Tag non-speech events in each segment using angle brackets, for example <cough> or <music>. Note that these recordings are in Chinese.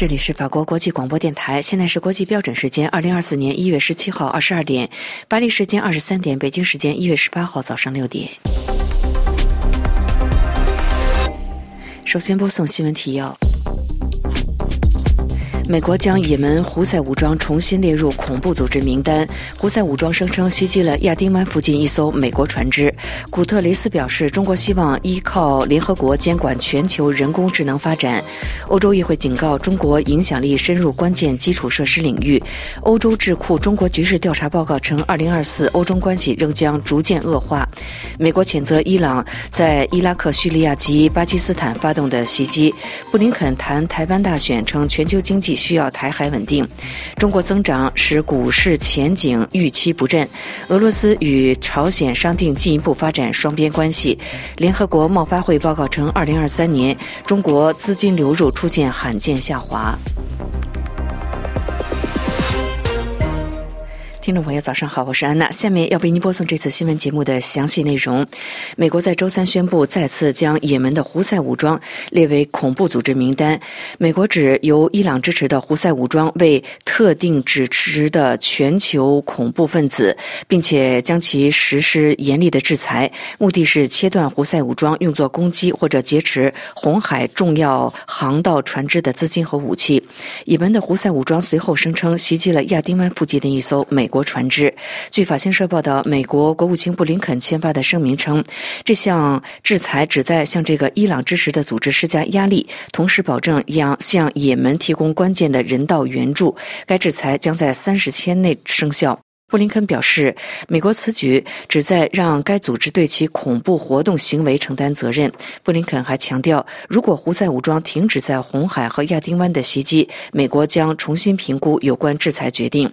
这里是法国国际广播电台，现在是国际标准时间二零二四年一月十七号二十二点，巴黎时间二十三点，北京时间一月十八号早上六点。首先播送新闻提要。美国将也门胡塞武装重新列入恐怖组织名单。胡塞武装声称袭击了亚丁湾附近一艘美国船只。古特雷斯表示，中国希望依靠联合国监管全球人工智能发展。欧洲议会警告，中国影响力深入关键基础设施领域。欧洲智库中国局势调查报告称，二零二四欧中关系仍将逐渐恶化。美国谴责伊朗在伊拉克、叙利亚及巴基斯坦发动的袭击。布林肯谈台湾大选，称全球经济。需要台海稳定，中国增长使股市前景预期不振。俄罗斯与朝鲜商定进一步发展双边关系。联合国贸发会报告称，二零二三年中国资金流入出现罕见下滑。听众朋友，早上好，我是安娜。下面要为您播送这次新闻节目的详细内容。美国在周三宣布再次将也门的胡塞武装列为恐怖组织名单。美国指由伊朗支持的胡塞武装为特定指持的全球恐怖分子，并且将其实施严厉的制裁，目的是切断胡塞武装用作攻击或者劫持红海重要航道船只的资金和武器。也门的胡塞武装随后声称袭击了亚丁湾附近的一艘美国。船只。据法新社报道，美国国务卿布林肯签发的声明称，这项制裁旨在向这个伊朗支持的组织施加压力，同时保证将向也门提供关键的人道援助。该制裁将在三十天内生效。布林肯表示，美国此举旨在让该组织对其恐怖活动行为承担责任。布林肯还强调，如果胡塞武装停止在红海和亚丁湾的袭击，美国将重新评估有关制裁决定。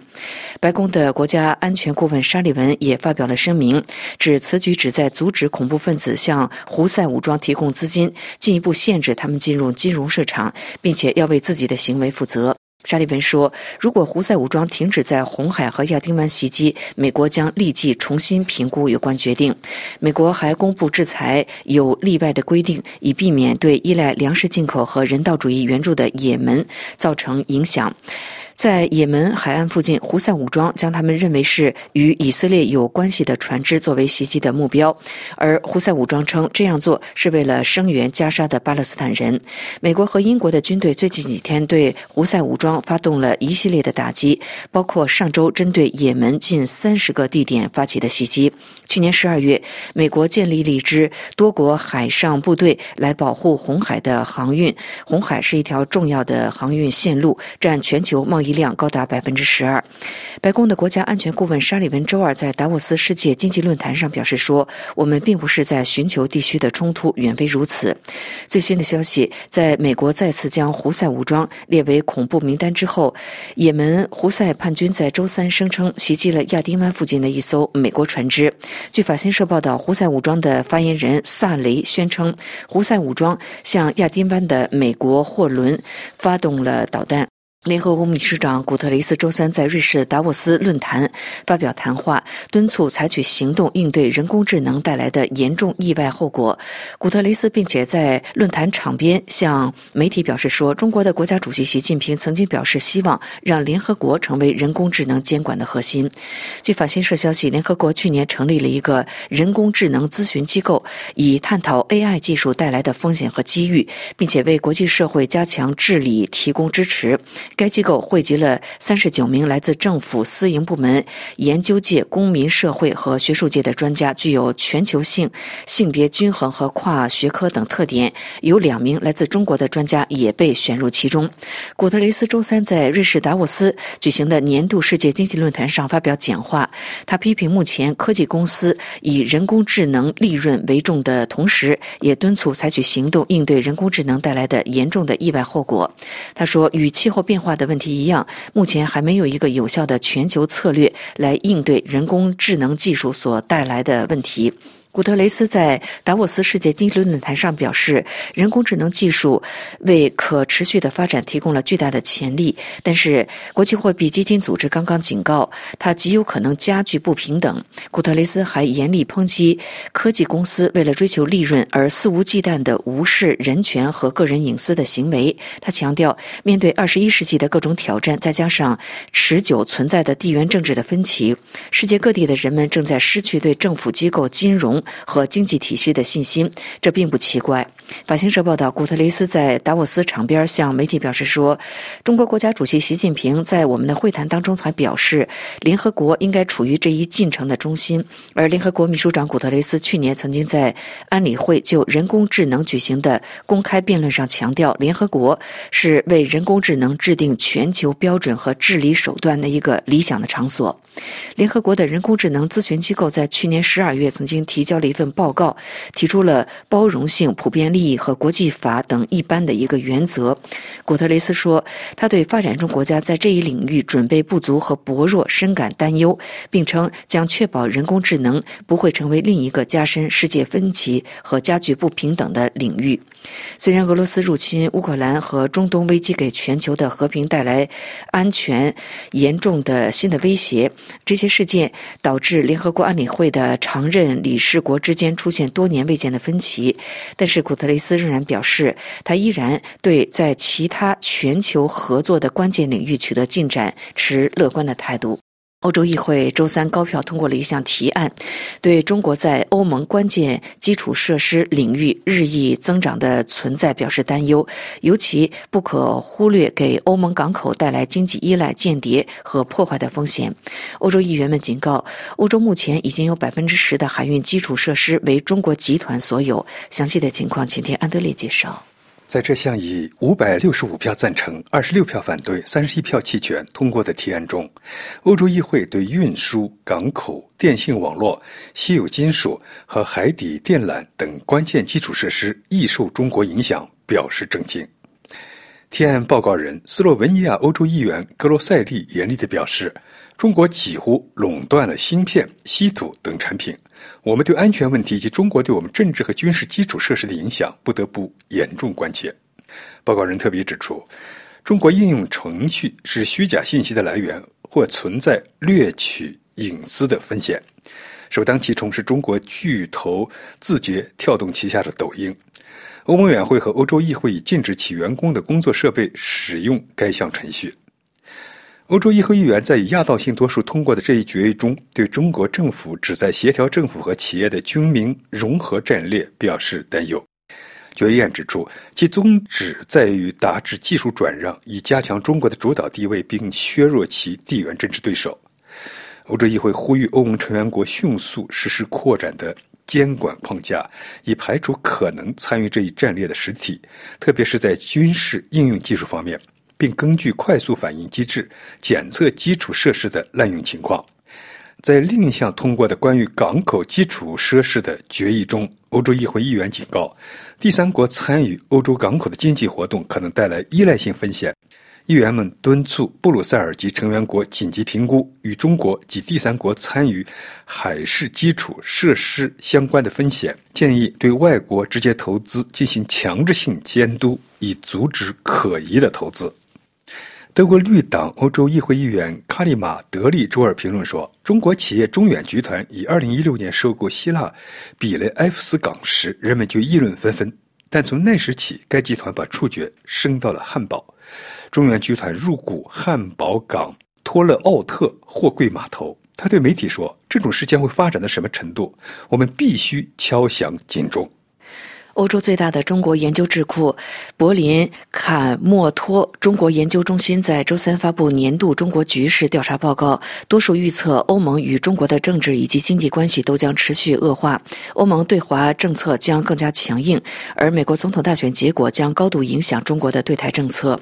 白宫的国家安全顾问沙利文也发表了声明，指此举旨在阻止恐怖分子向胡塞武装提供资金，进一步限制他们进入金融市场，并且要为自己的行为负责。沙利文说：“如果胡塞武装停止在红海和亚丁湾袭击，美国将立即重新评估有关决定。美国还公布制裁有例外的规定，以避免对依赖粮食进口和人道主义援助的也门造成影响。”在也门海岸附近，胡塞武装将他们认为是与以色列有关系的船只作为袭击的目标，而胡塞武装称这样做是为了声援加沙的巴勒斯坦人。美国和英国的军队最近几天对胡塞武装发动了一系列的打击，包括上周针对也门近三十个地点发起的袭击。去年十二月，美国建立了一支多国海上部队来保护红海的航运。红海是一条重要的航运线路，占全球贸易。一量高达百分之十二。白宫的国家安全顾问沙利文周二在达沃斯世界经济论坛上表示说：“我们并不是在寻求地区的冲突，远非如此。”最新的消息，在美国再次将胡塞武装列为恐怖名单之后，也门胡塞叛军在周三声称袭击了亚丁湾附近的一艘美国船只。据法新社报道，胡塞武装的发言人萨雷宣称，胡塞武装向亚丁湾的美国货轮发动了导弹。联合国秘书长古特雷斯周三在瑞士达沃斯论坛发表谈话，敦促采取行动应对人工智能带来的严重意外后果。古特雷斯并且在论坛场边向媒体表示说：“中国的国家主席习近平曾经表示希望让联合国成为人工智能监管的核心。”据法新社消息，联合国去年成立了一个人工智能咨询机构，以探讨 AI 技术带来的风险和机遇，并且为国际社会加强治理提供支持。该机构汇集了三十九名来自政府、私营部门、研究界、公民社会和学术界的专家，具有全球性、性别均衡和跨学科等特点。有两名来自中国的专家也被选入其中。古特雷斯周三在瑞士达沃斯举行的年度世界经济论坛上发表讲话，他批评目前科技公司以人工智能利润为重的同时，也敦促采取行动应对人工智能带来的严重的意外后果。他说：“与气候变化化的问题一样，目前还没有一个有效的全球策略来应对人工智能技术所带来的问题。古特雷斯在达沃斯世界经济论坛上表示，人工智能技术为可持续的发展提供了巨大的潜力。但是，国际货币基金组织刚刚警告，它极有可能加剧不平等。古特雷斯还严厉抨击科技公司为了追求利润而肆无忌惮地无视人权和个人隐私的行为。他强调，面对二十一世纪的各种挑战，再加上持久存在的地缘政治的分歧，世界各地的人们正在失去对政府机构、金融。和经济体系的信心，这并不奇怪。法新社报道，古特雷斯在达沃斯场边向媒体表示说：“中国国家主席习近平在我们的会谈当中才表示，联合国应该处于这一进程的中心。”而联合国秘书长古特雷斯去年曾经在安理会就人工智能举行的公开辩论上强调，联合国是为人工智能制定全球标准和治理手段的一个理想的场所。联合国的人工智能咨询机构在去年十二月曾经提交了一份报告，提出了包容性、普遍利益和国际法等一般的一个原则。古特雷斯说，他对发展中国家在这一领域准备不足和薄弱深感担忧，并称将确保人工智能不会成为另一个加深世界分歧和加剧不平等的领域。虽然俄罗斯入侵乌克兰和中东危机给全球的和平带来安全严重的新的威胁，这些事件导致联合国安理会的常任理事国之间出现多年未见的分歧，但是古特雷斯仍然表示，他依然对在其他全球合作的关键领域取得进展持乐观的态度。欧洲议会周三高票通过了一项提案，对中国在欧盟关键基础设施领域日益增长的存在表示担忧，尤其不可忽略给欧盟港口带来经济依赖、间谍和破坏的风险。欧洲议员们警告，欧洲目前已经有百分之十的海运基础设施为中国集团所有。详细的情况，请听安德烈介绍。在这项以五百六十五票赞成、二十六票反对、三十一票弃权通过的提案中，欧洲议会对运输、港口、电信网络、稀有金属和海底电缆等关键基础设施易受中国影响表示震惊。提案报告人斯洛文尼亚欧洲议员格罗塞利严厉地表示：“中国几乎垄断了芯片、稀土等产品。”我们对安全问题以及中国对我们政治和军事基础设施的影响不得不严重关切。报告人特别指出，中国应用程序是虚假信息的来源，或存在掠取隐私的风险。首当其冲是中国巨头字节跳动旗下的抖音。欧盟委员会和欧洲议会已禁止其员工的工作设备使用该项程序。欧洲议会议员在以压倒性多数通过的这一决议中，对中国政府旨在协调政府和企业的军民融合战略表示担忧。决议案指出，其宗旨在于达至技术转让，以加强中国的主导地位，并削弱其地缘政治对手。欧洲议会呼吁欧盟成员国迅速实施扩展的监管框架，以排除可能参与这一战略的实体，特别是在军事应用技术方面。并根据快速反应机制检测基础设施的滥用情况。在另一项通过的关于港口基础设施的决议中，欧洲议会议员警告，第三国参与欧洲港口的经济活动可能带来依赖性风险。议员们敦促布鲁塞尔及成员国紧急评估与中国及第三国参与海事基础设施相关的风险，建议对外国直接投资进行强制性监督，以阻止可疑的投资。德国绿党欧洲议会议员卡里马德利周二评论说：“中国企业中远集团以2016年收购希腊比雷埃夫斯港时，人们就议论纷纷。但从那时起，该集团把触角伸到了汉堡。中远集团入股汉堡港托勒奥特货柜码头。他对媒体说：‘这种事将会发展到什么程度？我们必须敲响警钟。’”欧洲最大的中国研究智库柏林坎莫托中国研究中心在周三发布年度中国局势调查报告，多数预测欧盟与中国的政治以及经济关系都将持续恶化，欧盟对华政策将更加强硬，而美国总统大选结果将高度影响中国的对台政策。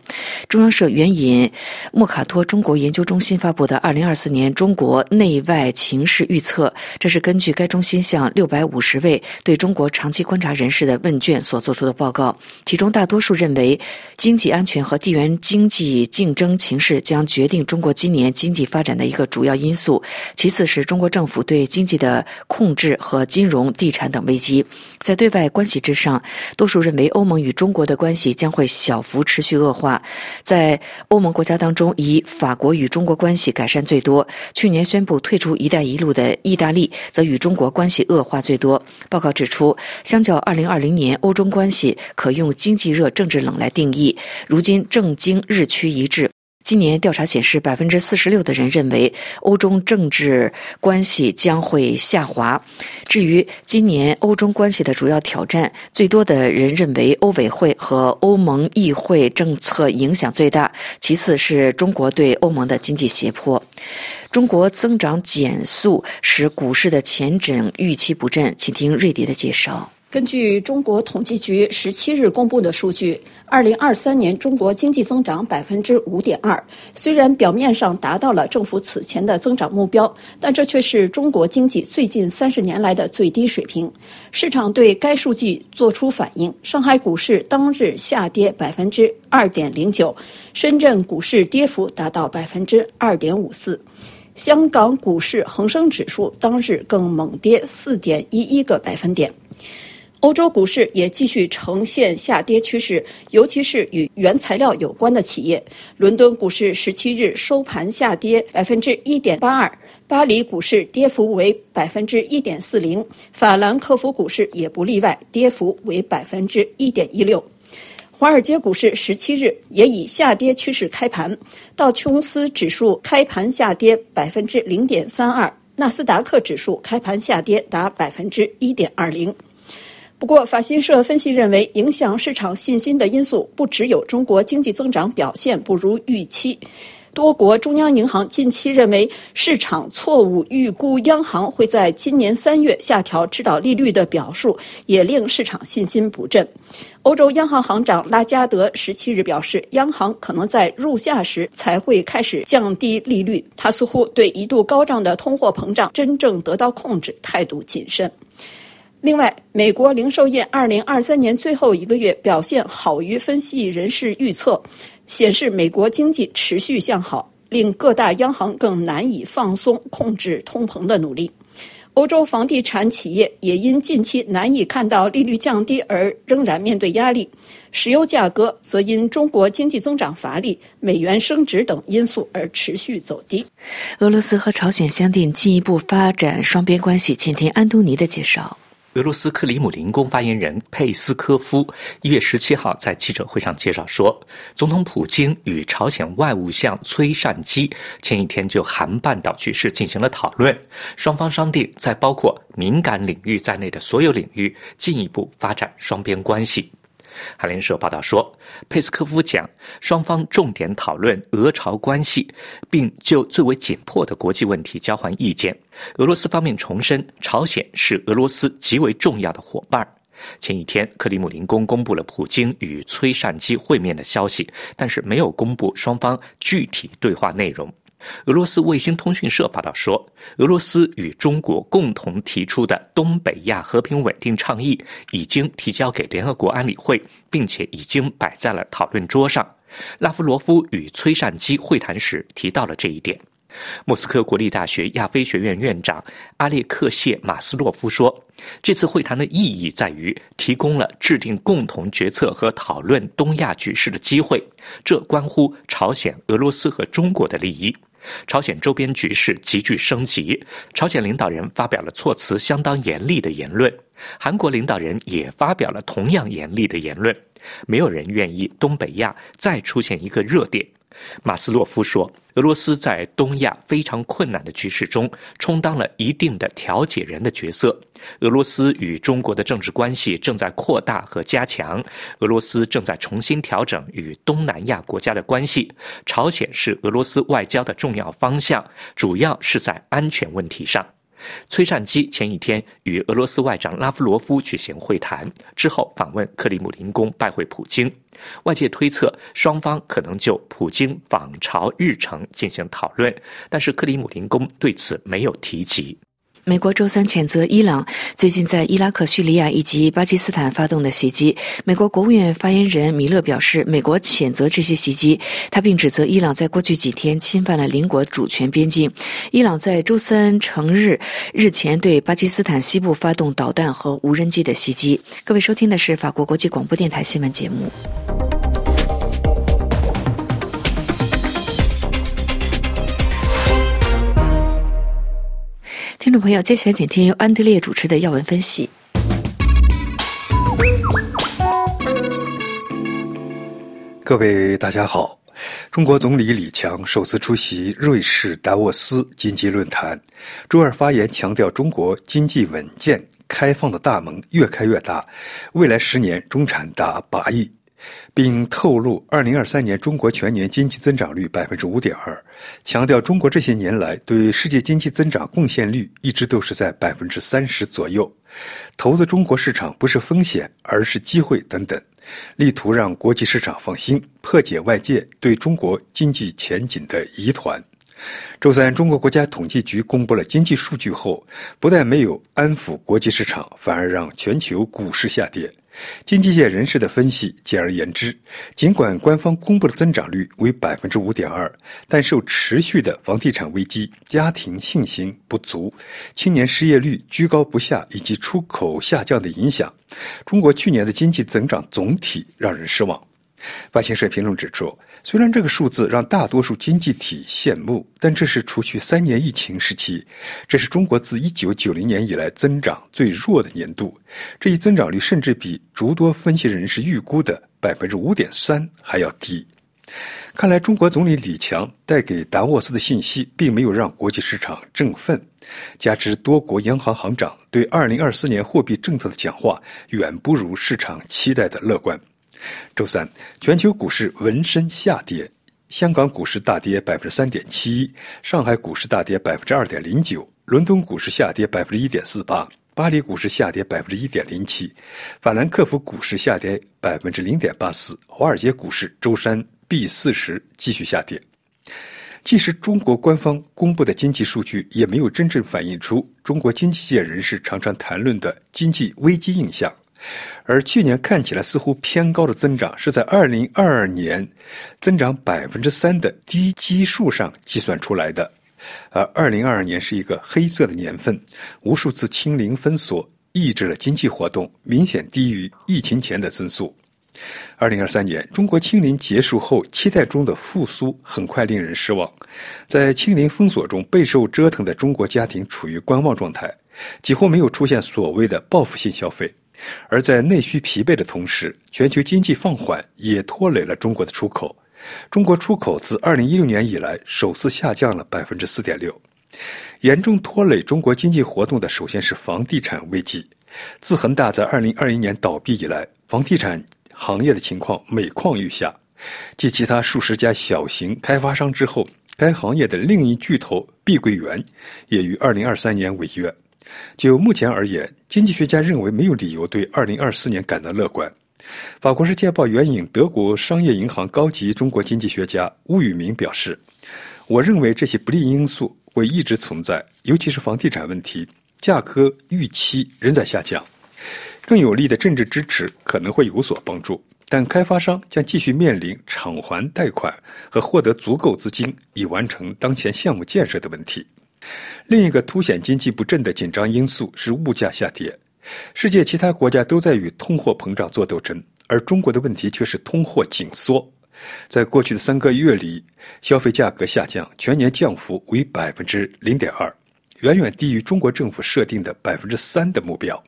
中央社援引莫卡托中国研究中心发布的《二零二四年中国内外情势预测》，这是根据该中心向六百五十位对中国长期观察人士的。问卷所做出的报告，其中大多数认为经济安全和地缘经济竞争形势将决定中国今年经济发展的一个主要因素。其次是中国政府对经济的控制和金融、地产等危机。在对外关系之上，多数认为欧盟与中国的关系将会小幅持续恶化。在欧盟国家当中，以法国与中国关系改善最多。去年宣布退出“一带一路”的意大利，则与中国关系恶化最多。报告指出，相较2020明年，欧中关系可用“经济热、政治冷”来定义。如今政经日趋一致。今年调查显示，百分之四十六的人认为欧中政治关系将会下滑。至于今年欧中关系的主要挑战，最多的人认为欧委会和欧盟议会政策影响最大，其次是中国对欧盟的经济胁迫。中国增长减速使股市的前景预期不振，请听瑞迪的介绍。根据中国统计局十七日公布的数据，二零二三年中国经济增长百分之五点二。虽然表面上达到了政府此前的增长目标，但这却是中国经济最近三十年来的最低水平。市场对该数据作出反应，上海股市当日下跌百分之二点零九，深圳股市跌幅达到百分之二点五四，香港股市恒生指数当日更猛跌四点一一个百分点。欧洲股市也继续呈现下跌趋势，尤其是与原材料有关的企业。伦敦股市十七日收盘下跌百分之一点八二，巴黎股市跌幅为百分之一点四零，法兰克福股市也不例外，跌幅为百分之一点一六。华尔街股市十七日也以下跌趋势开盘，道琼斯指数开盘下跌百分之零点三二，纳斯达克指数开盘下跌达百分之一点二零。不过，法新社分析认为，影响市场信心的因素不只有中国经济增长表现不如预期。多国中央银行近期认为，市场错误预估央行会在今年三月下调指导利率的表述，也令市场信心不振。欧洲央行行长拉加德十七日表示，央行可能在入夏时才会开始降低利率。他似乎对一度高涨的通货膨胀真正得到控制态度谨慎。另外，美国零售业二零二三年最后一个月表现好于分析人士预测，显示美国经济持续向好，令各大央行更难以放松控制通膨的努力。欧洲房地产企业也因近期难以看到利率降低而仍然面对压力，石油价格则因中国经济增长乏力、美元升值等因素而持续走低。俄罗斯和朝鲜相定进一步发展双边关系，请听安东尼的介绍。俄罗斯克里姆林宫发言人佩斯科夫一月十七号在记者会上介绍说，总统普京与朝鲜外务相崔善基前一天就韩半岛局势进行了讨论，双方商定在包括敏感领域在内的所有领域进一步发展双边关系。韩联社报道说，佩斯科夫讲，双方重点讨论俄朝关系，并就最为紧迫的国际问题交换意见。俄罗斯方面重申，朝鲜是俄罗斯极为重要的伙伴。前一天，克里姆林宫公布了普京与崔善基会面的消息，但是没有公布双方具体对话内容。俄罗斯卫星通讯社报道说，俄罗斯与中国共同提出的东北亚和平稳定倡议已经提交给联合国安理会，并且已经摆在了讨论桌上。拉夫罗夫与崔善基会谈时提到了这一点。莫斯科国立大学亚非学院院长阿列克谢马斯洛夫说：“这次会谈的意义在于提供了制定共同决策和讨论东亚局势的机会，这关乎朝鲜、俄罗斯和中国的利益。”朝鲜周边局势急剧升级，朝鲜领导人发表了措辞相当严厉的言论，韩国领导人也发表了同样严厉的言论。没有人愿意东北亚再出现一个热点。马斯洛夫说：“俄罗斯在东亚非常困难的局势中，充当了一定的调解人的角色。俄罗斯与中国的政治关系正在扩大和加强，俄罗斯正在重新调整与东南亚国家的关系。朝鲜是俄罗斯外交的重要方向，主要是在安全问题上。”崔善基前一天与俄罗斯外长拉夫罗夫举行会谈之后，访问克里姆林宫拜会普京。外界推测双方可能就普京访朝日程进行讨论，但是克里姆林宫对此没有提及。美国周三谴责伊朗最近在伊拉克、叙利亚以及巴基斯坦发动的袭击。美国国务院发言人米勒表示，美国谴责这些袭击，他并指责伊朗在过去几天侵犯了邻国主权边境。伊朗在周三成日日前对巴基斯坦西部发动导弹和无人机的袭击。各位收听的是法国国际广播电台新闻节目。听众朋友，接下来请听由安德烈主持的要闻分析。各位大家好，中国总理李强首次出席瑞士达沃斯经济论坛，周二发言强调，中国经济稳健、开放的大门越开越大，未来十年中产达八亿。并透露，二零二三年中国全年经济增长率百分之五点二，强调中国这些年来对世界经济增长贡献率一直都是在百分之三十左右。投资中国市场不是风险，而是机会等等，力图让国际市场放心，破解外界对中国经济前景的疑团。周三，中国国家统计局公布了经济数据后，不但没有安抚国际市场，反而让全球股市下跌。经济界人士的分析，简而言之，尽管官方公布的增长率为百分之五点二，但受持续的房地产危机、家庭信心不足、青年失业率居高不下以及出口下降的影响，中国去年的经济增长总体让人失望。外新社评论指出，虽然这个数字让大多数经济体羡慕，但这是除去三年疫情时期，这是中国自1990年以来增长最弱的年度。这一增长率甚至比诸多分析人士预估的百分之五点三还要低。看来，中国总理李强带给达沃斯的信息并没有让国际市场振奋，加之多国央行行长对2024年货币政策的讲话远不如市场期待的乐观。周三，全球股市闻声下跌，香港股市大跌百分之三点七一，上海股市大跌百分之二点零九，伦敦股市下跌百分之一点四八，巴黎股市下跌百分之一点零七，法兰克福股市下跌百分之零点八四，华尔街股市周三 B 四十继续下跌。即使中国官方公布的经济数据，也没有真正反映出中国经济界人士常常谈论的经济危机印象。而去年看起来似乎偏高的增长，是在二零二二年增长百分之三的低基数上计算出来的。而二零二二年是一个黑色的年份，无数次清零封锁抑制了经济活动，明显低于疫情前的增速。二零二三年中国清零结束后，期待中的复苏很快令人失望。在清零封锁中备受折腾的中国家庭处于观望状态，几乎没有出现所谓的报复性消费。而在内需疲惫的同时，全球经济放缓也拖累了中国的出口。中国出口自2016年以来首次下降了4.6%。严重拖累中国经济活动的，首先是房地产危机。自恒大在2021年倒闭以来，房地产行业的情况每况愈下。继其他数十家小型开发商之后，该行业的另一巨头碧桂园也于2023年违约。就目前而言，经济学家认为没有理由对2024年感到乐观。法国《世界报》援引德国商业银行高级中国经济学家邬宇明表示：“我认为这些不利因素会一直存在，尤其是房地产问题，价格预期仍在下降。更有力的政治支持可能会有所帮助，但开发商将继续面临偿还贷款和获得足够资金以完成当前项目建设的问题。”另一个凸显经济不振的紧张因素是物价下跌。世界其他国家都在与通货膨胀做斗争，而中国的问题却是通货紧缩。在过去的三个月里，消费价格下降，全年降幅为百分之零点二，远远低于中国政府设定的百分之三的目标。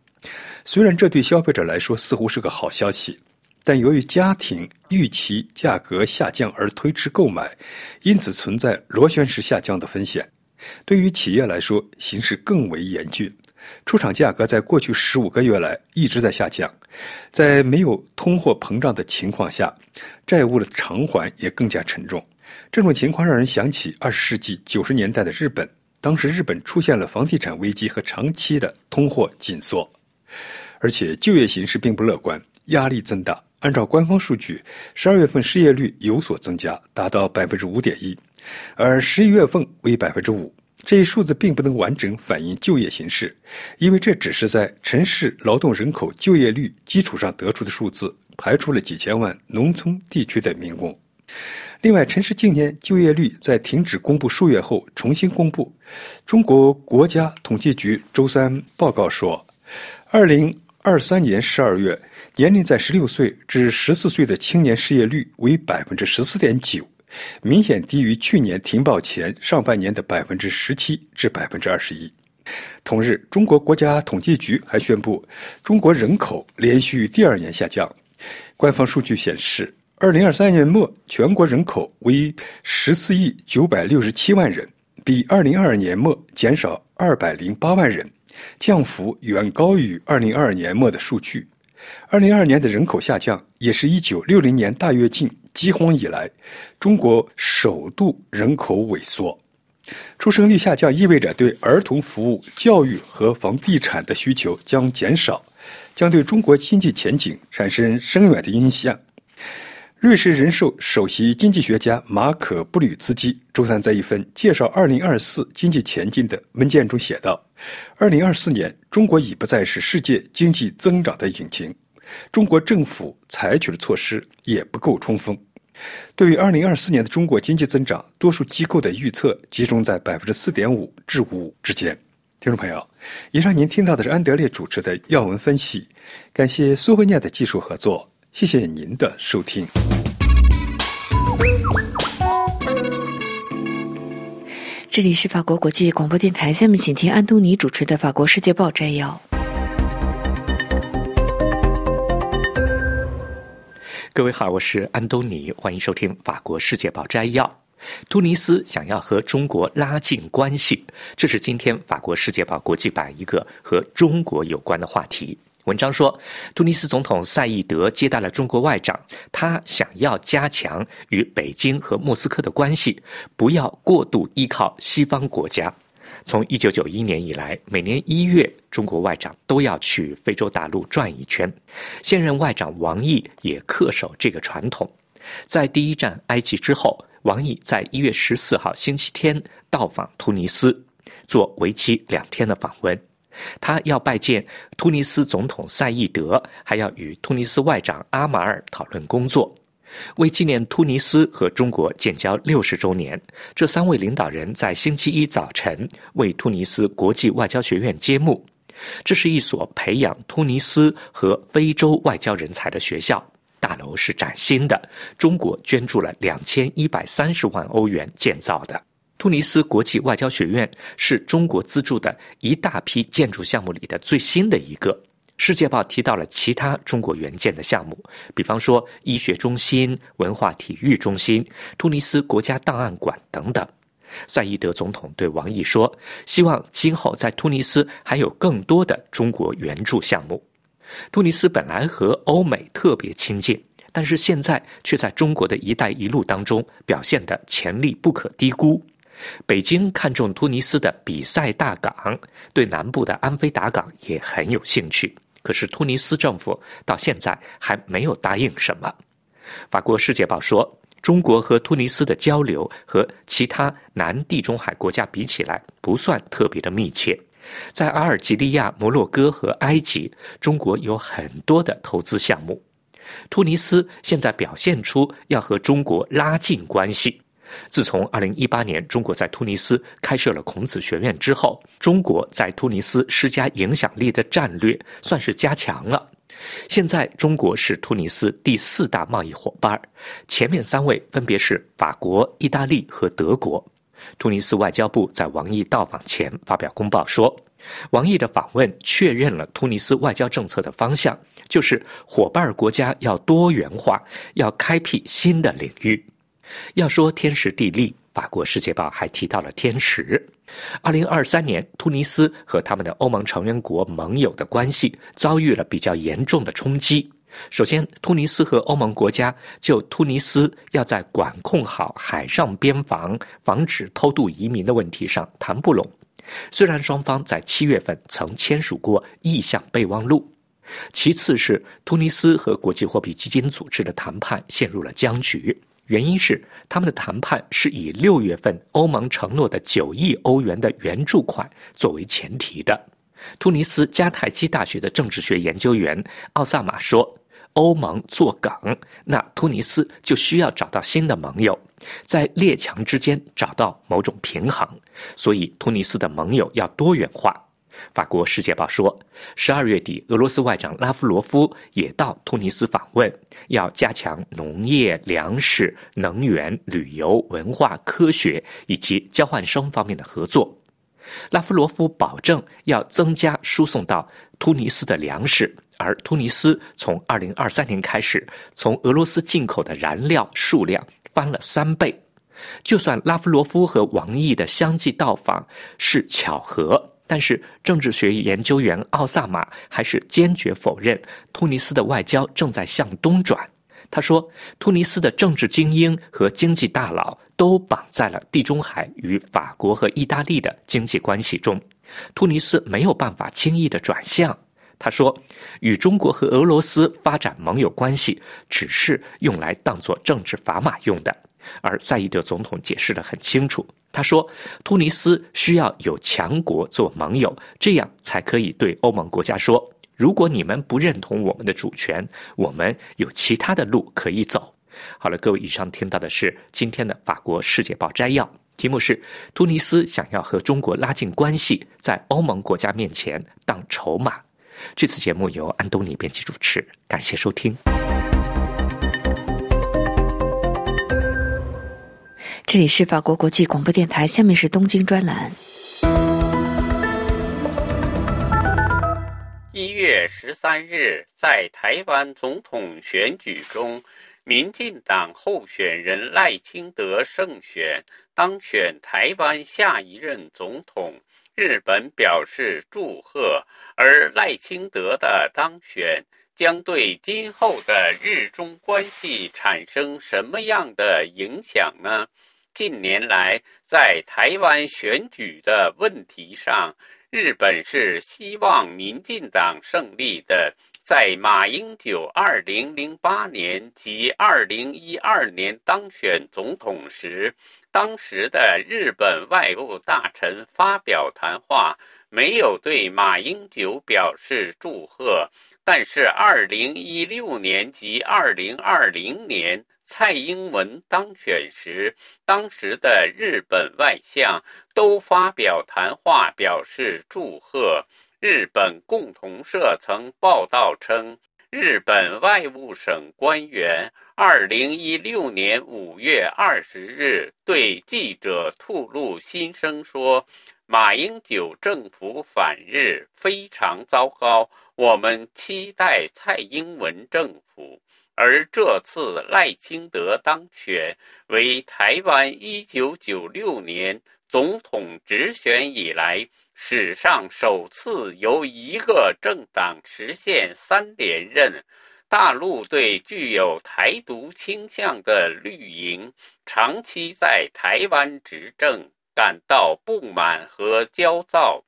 虽然这对消费者来说似乎是个好消息，但由于家庭预期价格下降而推迟购买，因此存在螺旋式下降的风险。对于企业来说，形势更为严峻。出厂价格在过去十五个月来一直在下降，在没有通货膨胀的情况下，债务的偿还也更加沉重。这种情况让人想起二十世纪九十年代的日本，当时日本出现了房地产危机和长期的通货紧缩，而且就业形势并不乐观，压力增大。按照官方数据，十二月份失业率有所增加，达到百分之五点一。而十一月份为百分之五，这一数字并不能完整反映就业形势，因为这只是在城市劳动人口就业率基础上得出的数字，排除了几千万农村地区的民工。另外，城市今年就业率在停止公布数月后重新公布。中国国家统计局周三报告说，二零二三年十二月，年龄在十六岁至十四岁的青年失业率为百分之十四点九，明显低于去年停报前上半年的百分之十七至百分之二十一。同日，中国国家统计局还宣布，中国人口连续第二年下降。官方数据显示。二零二三年末，全国人口为十四亿九百六十七万人，比二零二二年末减少二百零八万人，降幅远高于二零二二年末的数据。二零二二年的人口下降，也是一九六零年大跃进饥荒以来，中国首度人口萎缩。出生率下降意味着对儿童服务、教育和房地产的需求将减少，将对中国经济前景产生深远的影响。瑞士人寿首席经济学家马可·布吕茨基周三在一份介绍2024经济前景的文件中写道：“2024 年，中国已不再是世界经济增长的引擎，中国政府采取的措施也不够充分。对于2024年的中国经济增长，多数机构的预测集中在4.5%至5之间。”听众朋友，以上您听到的是安德烈主持的要闻分析，感谢苏慧念的技术合作。谢谢您的收听。这里是法国国际广播电台，下面请听安东尼主持的《法国世界报》摘要。各位好，我是安东尼，欢迎收听《法国世界报》摘要。突尼斯想要和中国拉近关系，这是今天《法国世界报》国际版一个和中国有关的话题。文章说，突尼斯总统赛义德接待了中国外长，他想要加强与北京和莫斯科的关系，不要过度依靠西方国家。从一九九一年以来，每年一月，中国外长都要去非洲大陆转一圈。现任外长王毅也恪守这个传统，在第一站埃及之后，王毅在一月十四号星期天到访突尼斯，做为期两天的访问。他要拜见突尼斯总统赛义德，还要与突尼斯外长阿马尔讨论工作。为纪念突尼斯和中国建交六十周年，这三位领导人在星期一早晨为突尼斯国际外交学院揭幕。这是一所培养突尼斯和非洲外交人才的学校，大楼是崭新的，中国捐助了两千一百三十万欧元建造的。突尼斯国际外交学院是中国资助的一大批建筑项目里的最新的一个。世界报提到了其他中国援建的项目，比方说医学中心、文化体育中心、突尼斯国家档案馆等等。赛义德总统对王毅说：“希望今后在突尼斯还有更多的中国援助项目。”突尼斯本来和欧美特别亲近，但是现在却在中国的一带一路当中表现的潜力不可低估。北京看中突尼斯的比赛大港，对南部的安菲达港也很有兴趣。可是突尼斯政府到现在还没有答应什么。法国《世界报》说，中国和突尼斯的交流和其他南地中海国家比起来，不算特别的密切。在阿尔及利亚、摩洛哥和埃及，中国有很多的投资项目。突尼斯现在表现出要和中国拉近关系。自从2018年中国在突尼斯开设了孔子学院之后，中国在突尼斯施加影响力的战略算是加强了。现在中国是突尼斯第四大贸易伙伴，前面三位分别是法国、意大利和德国。突尼斯外交部在王毅到访前发表公报说，王毅的访问确认了突尼斯外交政策的方向，就是伙伴国家要多元化，要开辟新的领域。要说天时地利，法国《世界报》还提到了天时。二零二三年，突尼斯和他们的欧盟成员国盟友的关系遭遇了比较严重的冲击。首先，突尼斯和欧盟国家就突尼斯要在管控好海上边防、防止偷渡移民的问题上谈不拢。虽然双方在七月份曾签署过意向备忘录，其次是突尼斯和国际货币基金组织的谈判陷入了僵局。原因是他们的谈判是以六月份欧盟承诺的九亿欧元的援助款作为前提的。突尼斯迦太基大学的政治学研究员奥萨马说：“欧盟做梗，那突尼斯就需要找到新的盟友，在列强之间找到某种平衡，所以突尼斯的盟友要多元化。”法国《世界报》说，十二月底，俄罗斯外长拉夫罗夫也到突尼斯访问，要加强农业、粮食、能源、旅游、文化、科学以及交换生方面的合作。拉夫罗夫保证要增加输送到突尼斯的粮食，而突尼斯从二零二三年开始，从俄罗斯进口的燃料数量翻了三倍。就算拉夫罗夫和王毅的相继到访是巧合，但是政治学研究员奥萨马还是坚决否认突尼斯的外交正在向东转。他说：“突尼斯的政治精英和经济大佬都绑在了地中海与法国和意大利的经济关系中，突尼斯没有办法轻易的转向。”他说：“与中国和俄罗斯发展盟友关系只是用来当做政治砝码用的。”而赛义德总统解释得很清楚，他说：“突尼斯需要有强国做盟友，这样才可以对欧盟国家说。”如果你们不认同我们的主权，我们有其他的路可以走。好了，各位，以上听到的是今天的法国《世界报》摘要，题目是“突尼斯想要和中国拉近关系，在欧盟国家面前当筹码”。这次节目由安东尼编辑主持，感谢收听。这里是法国国际广播电台，下面是东京专栏。一月十三日，在台湾总统选举中，民进党候选人赖清德胜选，当选台湾下一任总统。日本表示祝贺，而赖清德的当选将对今后的日中关系产生什么样的影响呢？近年来，在台湾选举的问题上，日本是希望民进党胜利的。在马英九二零零八年及二零一二年当选总统时，当时的日本外务大臣发表谈话，没有对马英九表示祝贺。但是二零一六年及二零二零年。蔡英文当选时，当时的日本外相都发表谈话表示祝贺。日本共同社曾报道称，日本外务省官员二零一六年五月二十日对记者吐露心声说：“马英九政府反日非常糟糕，我们期待蔡英文政府。”而这次赖清德当选为台湾1996年总统直选以来史上首次由一个政党实现三连任。大陆对具有台独倾向的绿营长期在台湾执政感到不满和焦躁。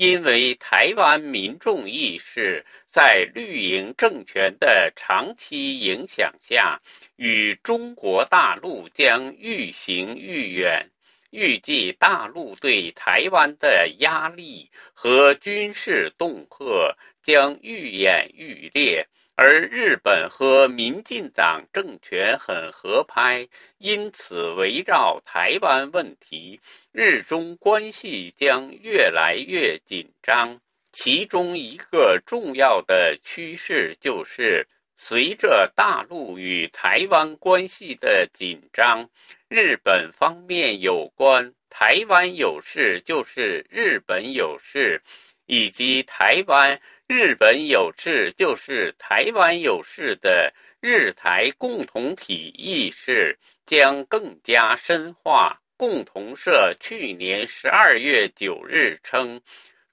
因为台湾民众意识在绿营政权的长期影响下，与中国大陆将愈行愈远，预计大陆对台湾的压力和军事恫吓将愈演愈烈。而日本和民进党政权很合拍，因此围绕台湾问题，日中关系将越来越紧张。其中一个重要的趋势就是，随着大陆与台湾关系的紧张，日本方面有关台湾有事就是日本有事，以及台湾。日本有事就是台湾有事的日台共同体意识将更加深化。共同社去年十二月九日称，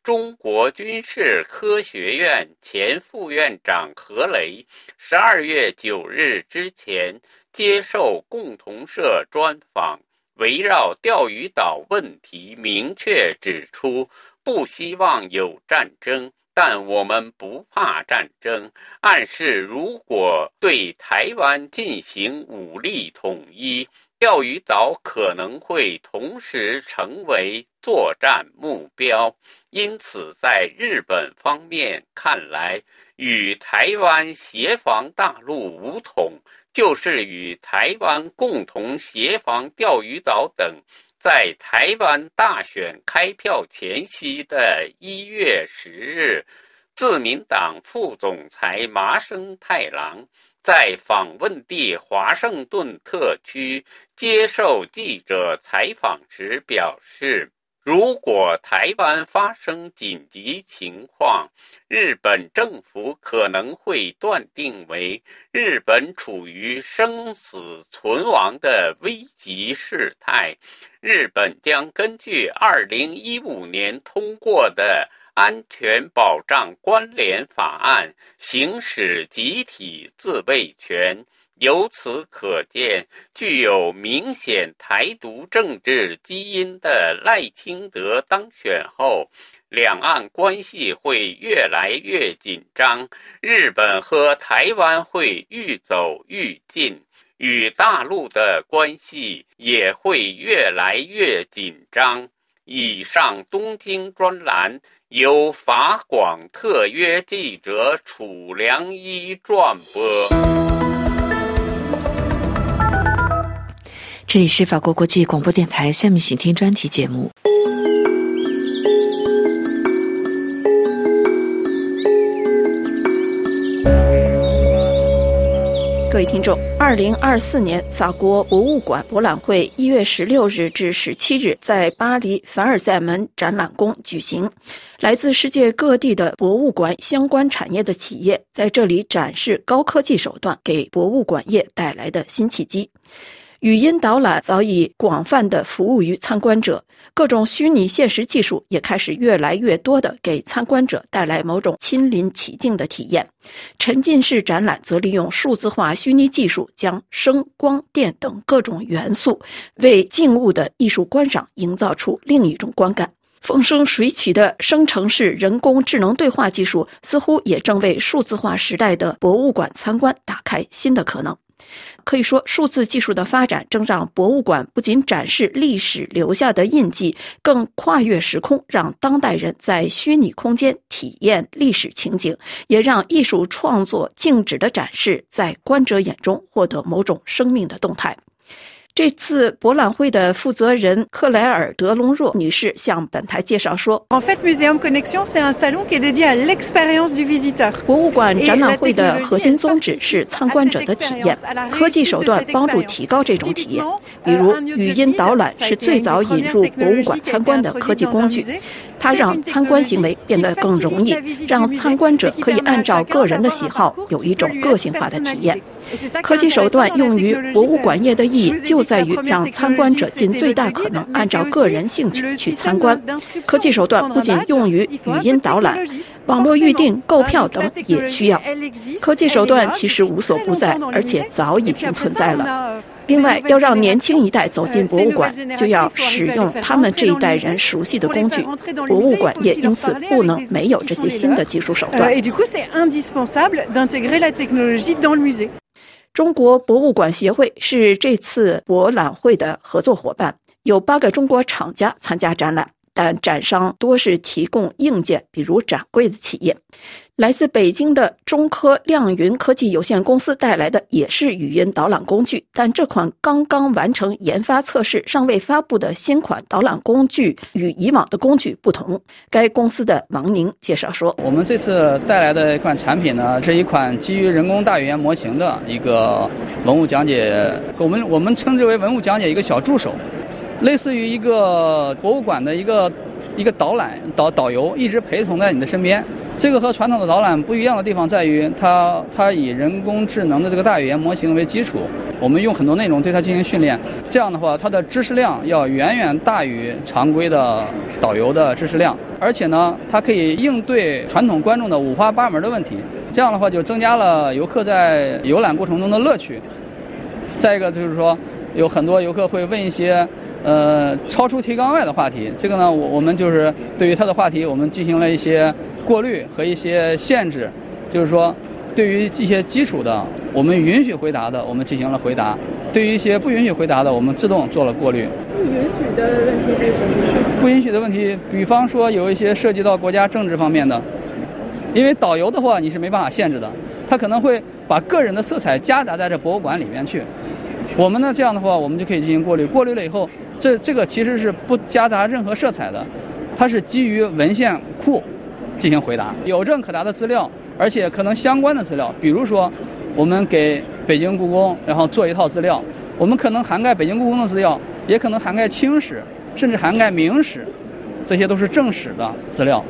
中国军事科学院前副院长何雷十二月九日之前接受共同社专访，围绕钓鱼岛问题明确指出，不希望有战争。但我们不怕战争，暗示如果对台湾进行武力统一。钓鱼岛可能会同时成为作战目标，因此在日本方面看来，与台湾协防大陆武统，就是与台湾共同协防钓鱼岛等。在台湾大选开票前夕的一月十日，自民党副总裁麻生太郎。在访问地华盛顿特区接受记者采访时表示，如果台湾发生紧急情况，日本政府可能会断定为日本处于生死存亡的危急事态，日本将根据2015年通过的。安全保障关联法案行使集体自卫权。由此可见，具有明显台独政治基因的赖清德当选后，两岸关系会越来越紧张，日本和台湾会愈走愈近，与大陆的关系也会越来越紧张。以上东京专栏。由法广特约记者楚良一转播。这里是法国国际广播电台，下面请听专题节目。各位听众，二零二四年法国博物馆博览会一月十六日至十七日在巴黎凡尔赛门展览宫举行，来自世界各地的博物馆相关产业的企业在这里展示高科技手段给博物馆业带来的新契机。语音导览早已广泛的服务于参观者，各种虚拟现实技术也开始越来越多的给参观者带来某种亲临其境的体验。沉浸式展览则利用数字化虚拟技术，将声、光电等各种元素为静物的艺术观赏营造出另一种观感。风生水起的生成式人工智能对话技术，似乎也正为数字化时代的博物馆参观打开新的可能。可以说，数字技术的发展正让博物馆不仅展示历史留下的印记，更跨越时空，让当代人在虚拟空间体验历史情景，也让艺术创作静止的展示在观者眼中获得某种生命的动态。这次博览会的负责人克莱尔·德隆若女士向本台介绍说：“博物馆展览会的核心宗旨是参观者的体验，科技手段帮助提高这种体验。比如，语音导览是最早引入博物馆参观的科技工具。”它让参观行为变得更容易，让参观者可以按照个人的喜好有一种个性化的体验。科技手段用于博物馆业的意义就在于让参观者尽最大可能按照个人兴趣去参观。科技手段不仅用于语音导览、网络预订、购票等也需要。科技手段其实无所不在，而且早已经存在了。另外，要让年轻一代走进博物馆，就要使用他们这一代人熟悉的工具。博物馆也因此不能没有这些新的技术手段。中国博物馆协会是这次博览会的合作伙伴，有八个中国厂家参加展览，但展商多是提供硬件，比如展柜的企业。来自北京的中科亮云科技有限公司带来的也是语音导览工具，但这款刚刚完成研发测试、尚未发布的新款导览工具与以往的工具不同。该公司的王宁介绍说：“我们这次带来的一款产品呢，是一款基于人工大语言模型的一个文物讲解，我们我们称之为文物讲解一个小助手，类似于一个博物馆的一个一个导览导导游，一直陪同在你的身边。”这个和传统的导览不一样的地方在于，它它以人工智能的这个大语言模型为基础，我们用很多内容对它进行训练。这样的话，它的知识量要远远大于常规的导游的知识量，而且呢，它可以应对传统观众的五花八门的问题。这样的话，就增加了游客在游览过程中的乐趣。再一个就是说，有很多游客会问一些。呃，超出提纲外的话题，这个呢，我我们就是对于他的话题，我们进行了一些过滤和一些限制，就是说，对于一些基础的我们允许回答的，我们进行了回答；对于一些不允许回答的，我们自动做了过滤。不允许的问题是什么？不允许的问题，比方说有一些涉及到国家政治方面的，因为导游的话你是没办法限制的，他可能会把个人的色彩夹杂在这博物馆里面去。我们呢这样的话，我们就可以进行过滤。过滤了以后，这这个其实是不夹杂任何色彩的，它是基于文献库进行回答，有证可答的资料，而且可能相关的资料，比如说我们给北京故宫然后做一套资料，我们可能涵盖北京故宫的资料，也可能涵盖清史，甚至涵盖明史，这些都是正史的资料，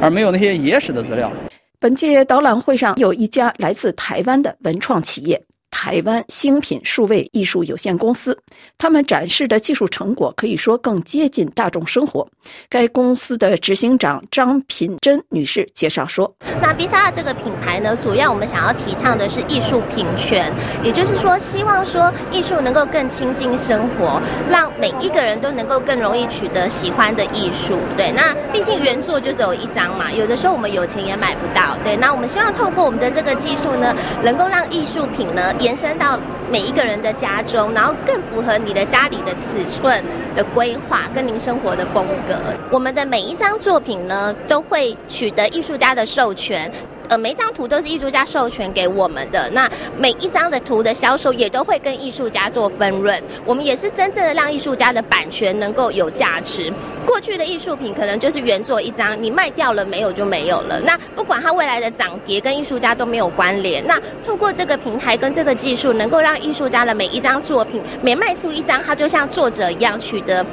而没有那些野史的资料。本届导览会上有一家来自台湾的文创企业。台湾星品数位艺术有限公司，他们展示的技术成果可以说更接近大众生活。该公司的执行长张品珍女士介绍说：“那 B 叉这个品牌呢，主要我们想要提倡的是艺术品权，也就是说，希望说艺术能够更亲近生活，让每一个人都能够更容易取得喜欢的艺术。对，那毕竟原作就只有一张嘛，有的时候我们有钱也买不到。对，那我们希望透过我们的这个技术呢，能够让艺术品呢。”延伸到每一个人的家中，然后更符合你的家里的尺寸的规划跟您生活的风格。我们的每一张作品呢，都会取得艺术家的授权。呃，每一张图都是艺术家授权给我们的，那每一张的图的销售也都会跟艺术家做分润。我们也是真正的让艺术家的版权能够有价值。过去的艺术品可能就是原作一张，你卖掉了没有就没有了。那不管它未来的涨跌跟艺术家都没有关联。那透过这个平台跟这个技术，能够让艺术家的每一张作品每卖出一张，它就像作者一样取得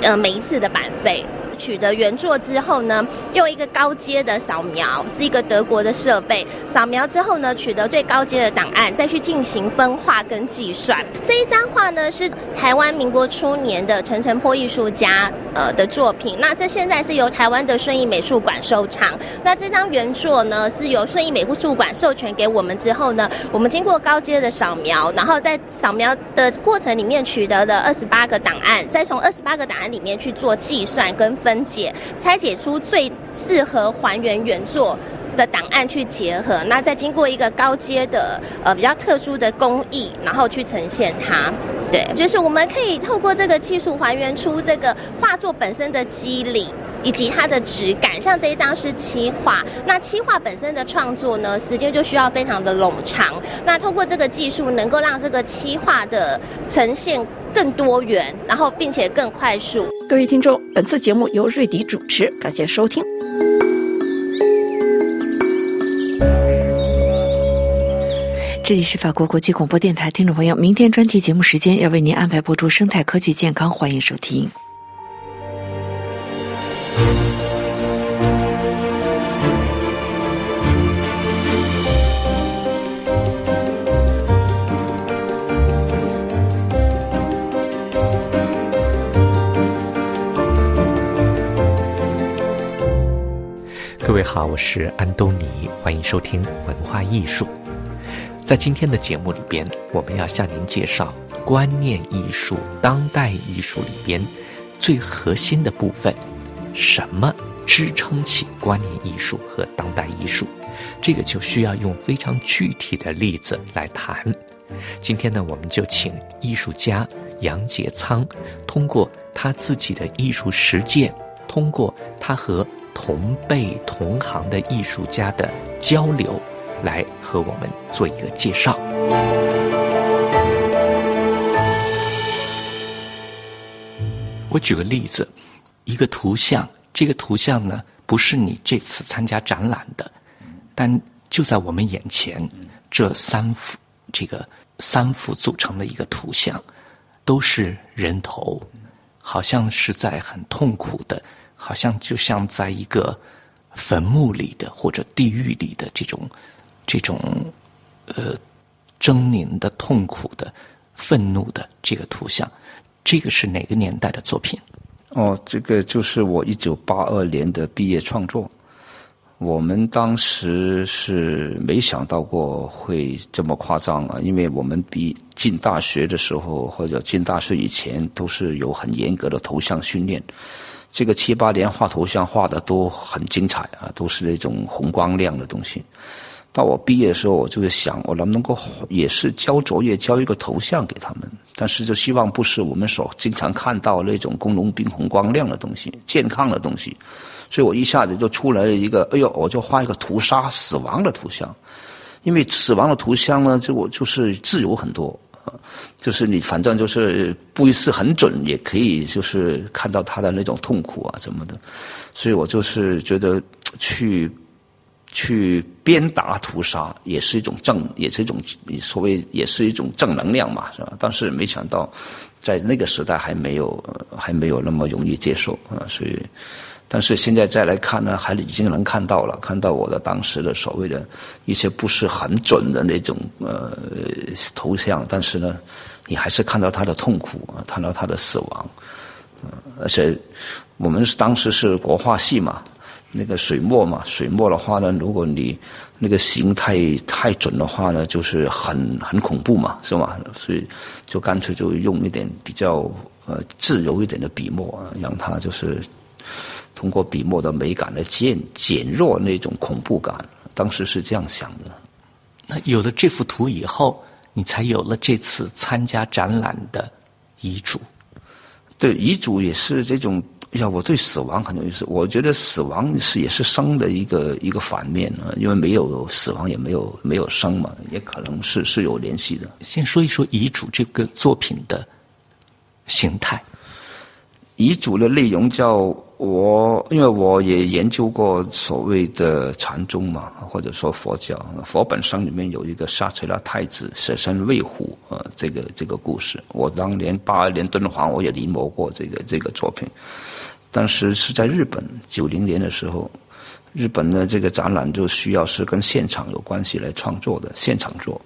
呃每一次的版费。取得原作之后呢，用一个高阶的扫描，是一个德国的设备。扫描之后呢，取得最高阶的档案，再去进行分化跟计算。这一张画呢，是台湾民国初年的陈澄波艺术家呃的作品。那这现在是由台湾的顺义美术馆收藏。那这张原作呢，是由顺义美术馆授权给我们之后呢，我们经过高阶的扫描，然后在扫描的过程里面取得了二十八个档案，再从二十八个档案里面去做计算跟。分解、拆解出最适合还原原作。的档案去结合，那再经过一个高阶的呃比较特殊的工艺，然后去呈现它。对，就是我们可以透过这个技术还原出这个画作本身的肌理以及它的质感。像这一张是漆画，那漆画本身的创作呢，时间就需要非常的冗长。那通过这个技术，能够让这个漆画的呈现。更多元，然后并且更快速。各位听众，本次节目由瑞迪主持，感谢收听。这里是法国国际广播电台，听众朋友，明天专题节目时间要为您安排播出生态科技健康，欢迎收听。各位好，我是安东尼，欢迎收听文化艺术。在今天的节目里边，我们要向您介绍观念艺术、当代艺术里边最核心的部分，什么支撑起观念艺术和当代艺术？这个就需要用非常具体的例子来谈。今天呢，我们就请艺术家杨杰仓，通过他自己的艺术实践，通过他和同辈同行的艺术家的交流，来和我们做一个介绍。我举个例子，一个图像，这个图像呢不是你这次参加展览的，但就在我们眼前，这三幅这个三幅组成的一个图像，都是人头，好像是在很痛苦的。好像就像在一个坟墓里的或者地狱里的这种这种呃狰狞的、痛苦的、愤怒的这个图像，这个是哪个年代的作品？哦，这个就是我一九八二年的毕业创作。我们当时是没想到过会这么夸张啊，因为我们比进大学的时候或者进大学以前都是有很严格的头像训练。这个七八年画头像画的都很精彩啊，都是那种红光亮的东西。到我毕业的时候，我就会想，我能不能够也是交作业交一个头像给他们？但是就希望不是我们所经常看到那种工农兵红光亮的东西，健康的东西。所以我一下子就出来了一个，哎呦，我就画一个屠杀死亡的图像，因为死亡的图像呢，就我就是自由很多。就是你反正就是不一是很准，也可以就是看到他的那种痛苦啊什么的，所以我就是觉得去去鞭打屠杀也是一种正，也是一种所谓也是一种正能量嘛，是吧？但是没想到在那个时代还没有还没有那么容易接受啊，所以。但是现在再来看呢，还已经能看到了，看到我的当时的所谓的一些不是很准的那种呃头像，但是呢，你还是看到他的痛苦啊，看到他的死亡，而且我们当时是国画系嘛，那个水墨嘛，水墨的话呢，如果你那个形态太准的话呢，就是很很恐怖嘛，是吧？所以就干脆就用一点比较呃自由一点的笔墨，让它就是。通过笔墨的美感来减减弱那种恐怖感，当时是这样想的。那有了这幅图以后，你才有了这次参加展览的遗嘱。对，遗嘱也是这种。哎呀，我对死亡很有意思。我觉得死亡是也是生的一个一个反面啊，因为没有死亡也没有没有生嘛，也可能是是有联系的。先说一说遗嘱这个作品的形态。遗嘱的内容叫我，因为我也研究过所谓的禅宗嘛，或者说佛教，佛本身里面有一个沙垂拉太子舍身喂虎呃，这个这个故事。我当年八二年敦煌我也临摹过这个这个作品，当时是在日本九零年的时候，日本的这个展览就需要是跟现场有关系来创作的现场做，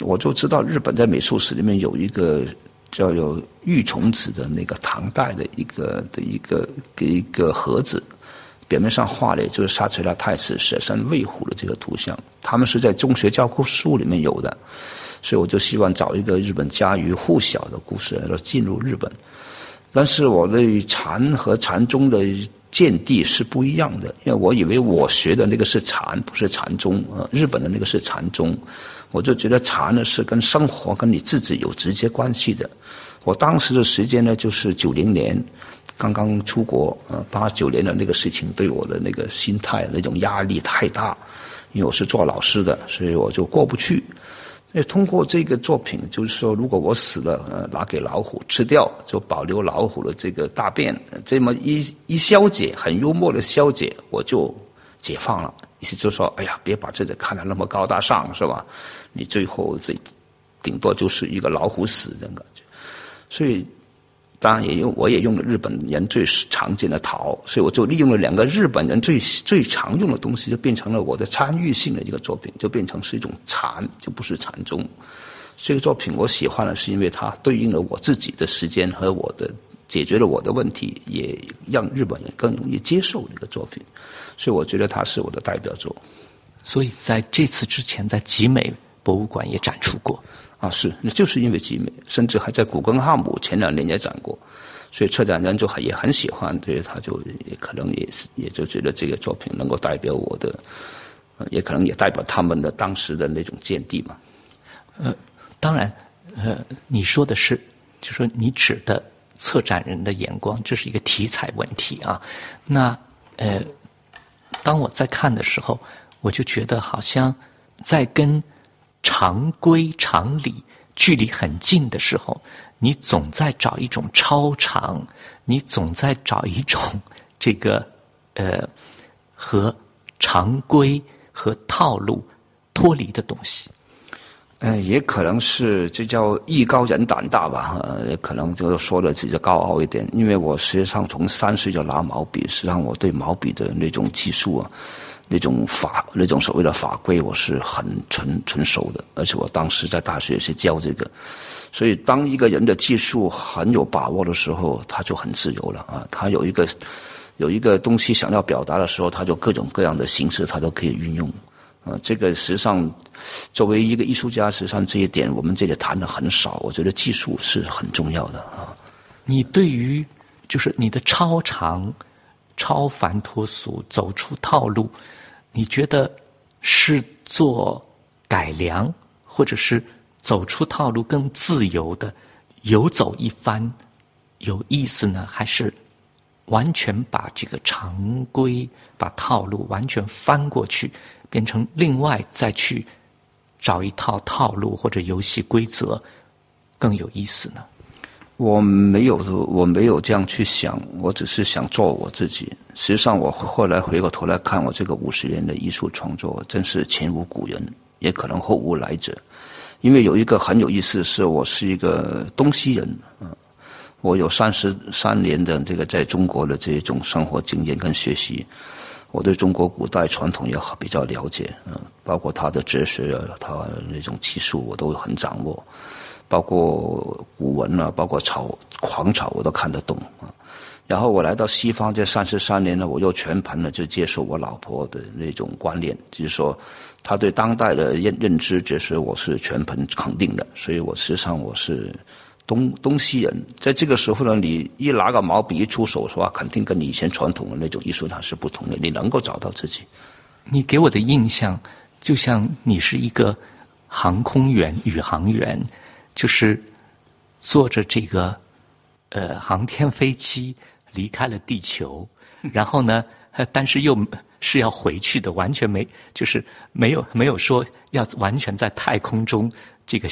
我就知道日本在美术史里面有一个。叫有玉虫子的那个唐代的一个的一个给一个盒子，表面上画的就是沙垂拉太子舍身喂虎的这个图像。他们是在中学教科书里面有的，所以我就希望找一个日本家喻户晓的故事来进入日本。但是我对禅和禅宗的见地是不一样的，因为我以为我学的那个是禅，不是禅宗啊。日本的那个是禅宗。我就觉得禅呢是跟生活跟你自己有直接关系的。我当时的时间呢就是九零年，刚刚出国，呃，八九年的那个事情对我的那个心态那种压力太大，因为我是做老师的，所以我就过不去。那通过这个作品，就是说，如果我死了，呃，拿给老虎吃掉，就保留老虎的这个大便，这么一一消解，很幽默的消解，我就解放了。意思就是说，哎呀，别把自己看得那么高大上，是吧？你最后这顶多就是一个老虎死这种感觉。所以，当然也用我也用了日本人最常见的陶，所以我就利用了两个日本人最最常用的东西，就变成了我的参与性的一个作品，就变成是一种禅，就不是禅宗。这个作品我喜欢的是因为它对应了我自己的时间和我的解决了我的问题，也让日本人更容易接受这个作品。所以我觉得它是我的代表作。所以在这次之前，在集美博物馆也展出过。啊，是，那就是因为集美，甚至还在古根汉姆前两年也展过，所以策展人就很也很喜欢，所以他就也可能也是也就觉得这个作品能够代表我的，也可能也代表他们的当时的那种见地嘛。呃，当然，呃，你说的是，就说你指的策展人的眼光，这是一个题材问题啊。那呃，当我在看的时候，我就觉得好像在跟。常规常理距离很近的时候，你总在找一种超常，你总在找一种 <laughs> 这个呃和常规和套路脱离的东西。嗯，也可能是这叫艺高人胆大吧，呃，也可能就是说的比较高傲一点。因为我实际上从三岁就拿毛笔，实际上我对毛笔的那种技术啊。那种法，那种所谓的法规，我是很纯纯熟的，而且我当时在大学是教这个，所以当一个人的技术很有把握的时候，他就很自由了啊。他有一个有一个东西想要表达的时候，他就各种各样的形式他都可以运用啊。这个实际上作为一个艺术家，实际上这一点我们这里谈的很少。我觉得技术是很重要的啊。你对于就是你的超常、超凡脱俗，走出套路，你觉得是做改良，或者是走出套路更自由的游走一番有意思呢，还是完全把这个常规、把套路完全翻过去，变成另外再去找一套套路或者游戏规则更有意思呢？我没有，我没有这样去想，我只是想做我自己。实际上，我后来回过头来看，我这个五十年的艺术创作，真是前无古人，也可能后无来者。因为有一个很有意思，是我是一个东西人，我有三十三年的这个在中国的这种生活经验跟学习，我对中国古代传统也比较了解，嗯，包括他的哲学，他那种技术我都很掌握。包括古文啊，包括草狂草，我都看得懂啊。然后我来到西方这三十三年呢，我又全盘的就接受我老婆的那种观念，就是说，他对当代的认认知，就是我是全盘肯定的。所以我实际上我是东东西人。在这个时候呢，你一拿个毛笔一出手的话，肯定跟你以前传统的那种艺术它是不同的。你能够找到自己。你给我的印象，就像你是一个航空员、宇航员。就是坐着这个呃航天飞机离开了地球，然后呢，<laughs> 但是又是要回去的，完全没就是没有没有说要完全在太空中这个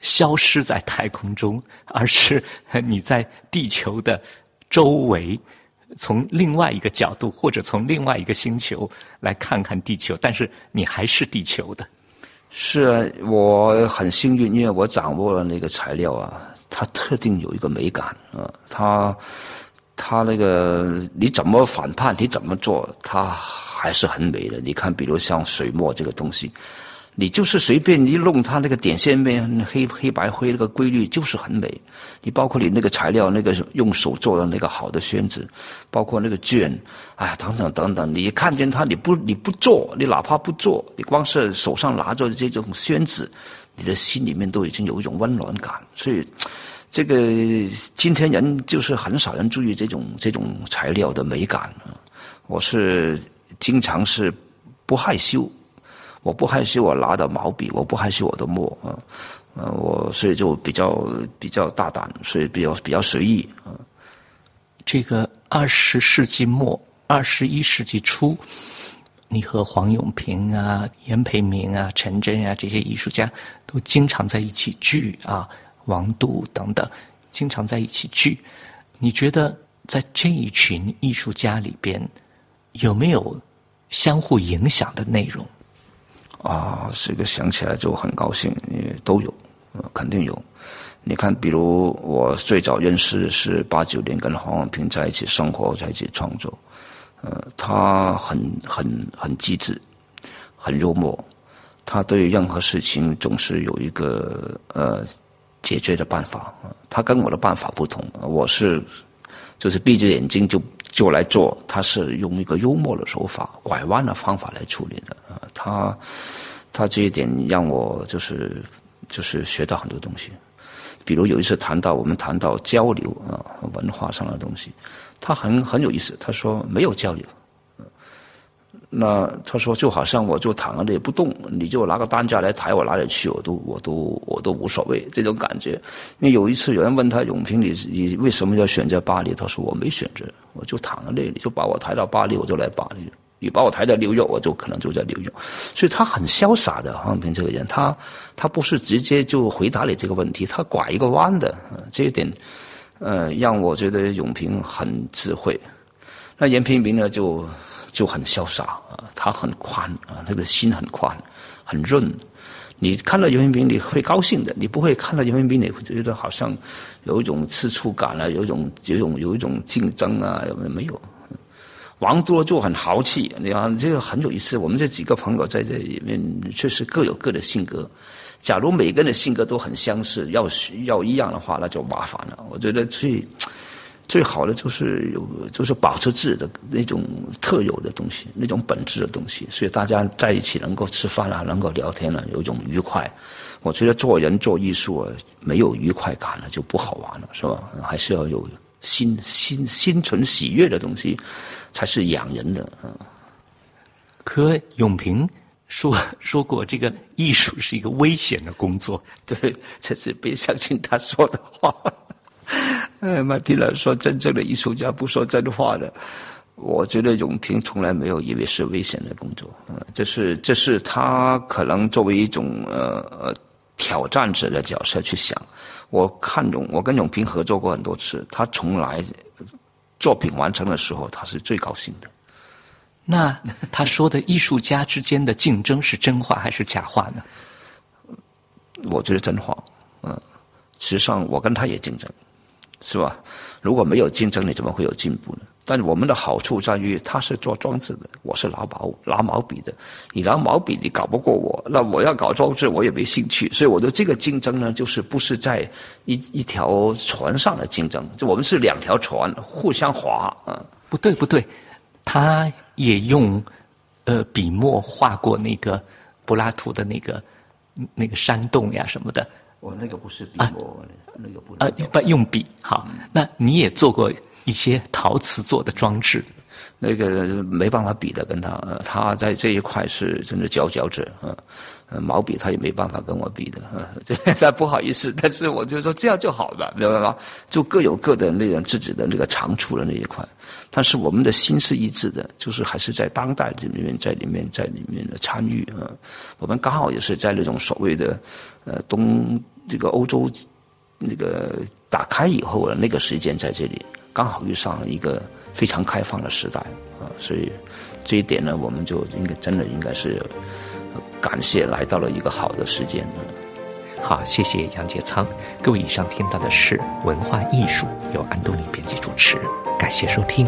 消失在太空中，而是 <laughs> 你在地球的周围，从另外一个角度或者从另外一个星球来看看地球，但是你还是地球的。是啊，我很幸运，因为我掌握了那个材料啊，它特定有一个美感啊，它，它那个你怎么反叛，你怎么做，它还是很美的。你看，比如像水墨这个东西。你就是随便一弄，它那个点线面黑黑白灰那个规律就是很美。你包括你那个材料，那个用手做的那个好的宣纸，包括那个卷，哎，等等等等。你看见它，你不你不做，你哪怕不做，你光是手上拿着这种宣纸，你的心里面都已经有一种温暖感。所以，这个今天人就是很少人注意这种这种材料的美感啊。我是经常是不害羞。我不害羞，我拿的毛笔，我不害羞我的墨啊，呃，我所以就比较比较大胆，所以比较比较随意啊。这个二十世纪末、二十一世纪初，你和黄永平啊、严培明啊、陈真啊这些艺术家都经常在一起聚啊，王杜等等，经常在一起聚。你觉得在这一群艺术家里边，有没有相互影响的内容？啊，这个想起来就很高兴，因为都有，肯定有。你看，比如我最早认识是八九年跟黄永平在一起生活，在一起创作。呃，他很很很机智，很幽默，他对任何事情总是有一个呃解决的办法。他跟我的办法不同，我是就是闭着眼睛就。就来做，他是用一个幽默的手法、拐弯的方法来处理的啊。他他这一点让我就是就是学到很多东西。比如有一次谈到我们谈到交流啊，文化上的东西，他很很有意思。他说没有交流。那他说就好像我就躺在那里不动，你就拿个担架来抬我哪里去，我都我都我都无所谓这种感觉。因为有一次有人问他永平，你你为什么要选择巴黎？他说我没选择，我就躺在那里，就把我抬到巴黎，我就来巴黎。你把我抬到纽约，我就可能就在纽约。所以他很潇洒的永平这个人，他 <laughs> 他不是直接就回答你这个问题，他拐一个弯的。这一点呃让我觉得永平很智慧。那严平明呢就。就很潇洒啊，他很宽啊，那个心很宽，很润。你看到袁平平，你会高兴的；你不会看到袁平平，你会觉得好像有一种吃醋感啊，有一种有一种有一种竞争啊，有没有？王多就很豪气，你看这个很有意思。我们这几个朋友在这里面确实各有各的性格。假如每个人的性格都很相似，要要一样的话，那就麻烦了。我觉得最。最好的就是有，就是保持自己的那种特有的东西，那种本质的东西。所以大家在一起能够吃饭啊，能够聊天啊，有一种愉快。我觉得做人做艺术啊，没有愉快感了就不好玩了，是吧？还是要有心心心存喜悦的东西，才是养人的嗯。可永平说说过，这个艺术是一个危险的工作。对，这是别相信他说的话。<laughs> 哎，马蒂尔说，真正的艺术家不说真话的。我觉得永平从来没有以为是危险的工作。嗯，这是这是他可能作为一种呃呃挑战者的角色去想。我看永，我跟永平合作过很多次，他从来作品完成的时候，他是最高兴的。那他说的艺术家之间的竞争是真话还是假话呢？<laughs> 我觉得真话。嗯，实际上我跟他也竞争，是吧？如果没有竞争，你怎么会有进步呢？但我们的好处在于，他是做装置的，我是拿毛拿毛笔的。你拿毛笔，你搞不过我，那我要搞装置，我也没兴趣。所以我的这个竞争呢，就是不是在一一条船上的竞争，就我们是两条船互相划啊。不对不对，他也用呃笔墨画过那个柏拉图的那个那个山洞呀什么的。我那个不是笔我，那个不啊不用笔。好，那你也做过。一些陶瓷做的装置，那个没办法比的，跟他，他在这一块是真的佼佼者啊。毛笔他也没办法跟我比的啊，<laughs> 这不好意思，但是我就说这样就好了，明白吗？就各有各的那种自己的那个长处的那一块，但是我们的心是一致的，就是还是在当代这里面，在里面，在里面的参与啊。我们刚好也是在那种所谓的呃东这个欧洲那个打开以后的那个时间在这里。刚好遇上了一个非常开放的时代啊，所以这一点呢，我们就应该真的应该是感谢来到了一个好的时间。好，谢谢杨杰仓。各位，以上听到的是文化艺术，由安东尼编辑主持，感谢收听。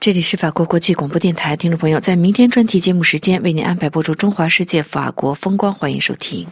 这里是法国国际广播电台，听众朋友，在明天专题节目时间为您安排播出《中华世界法国风光》，欢迎收听。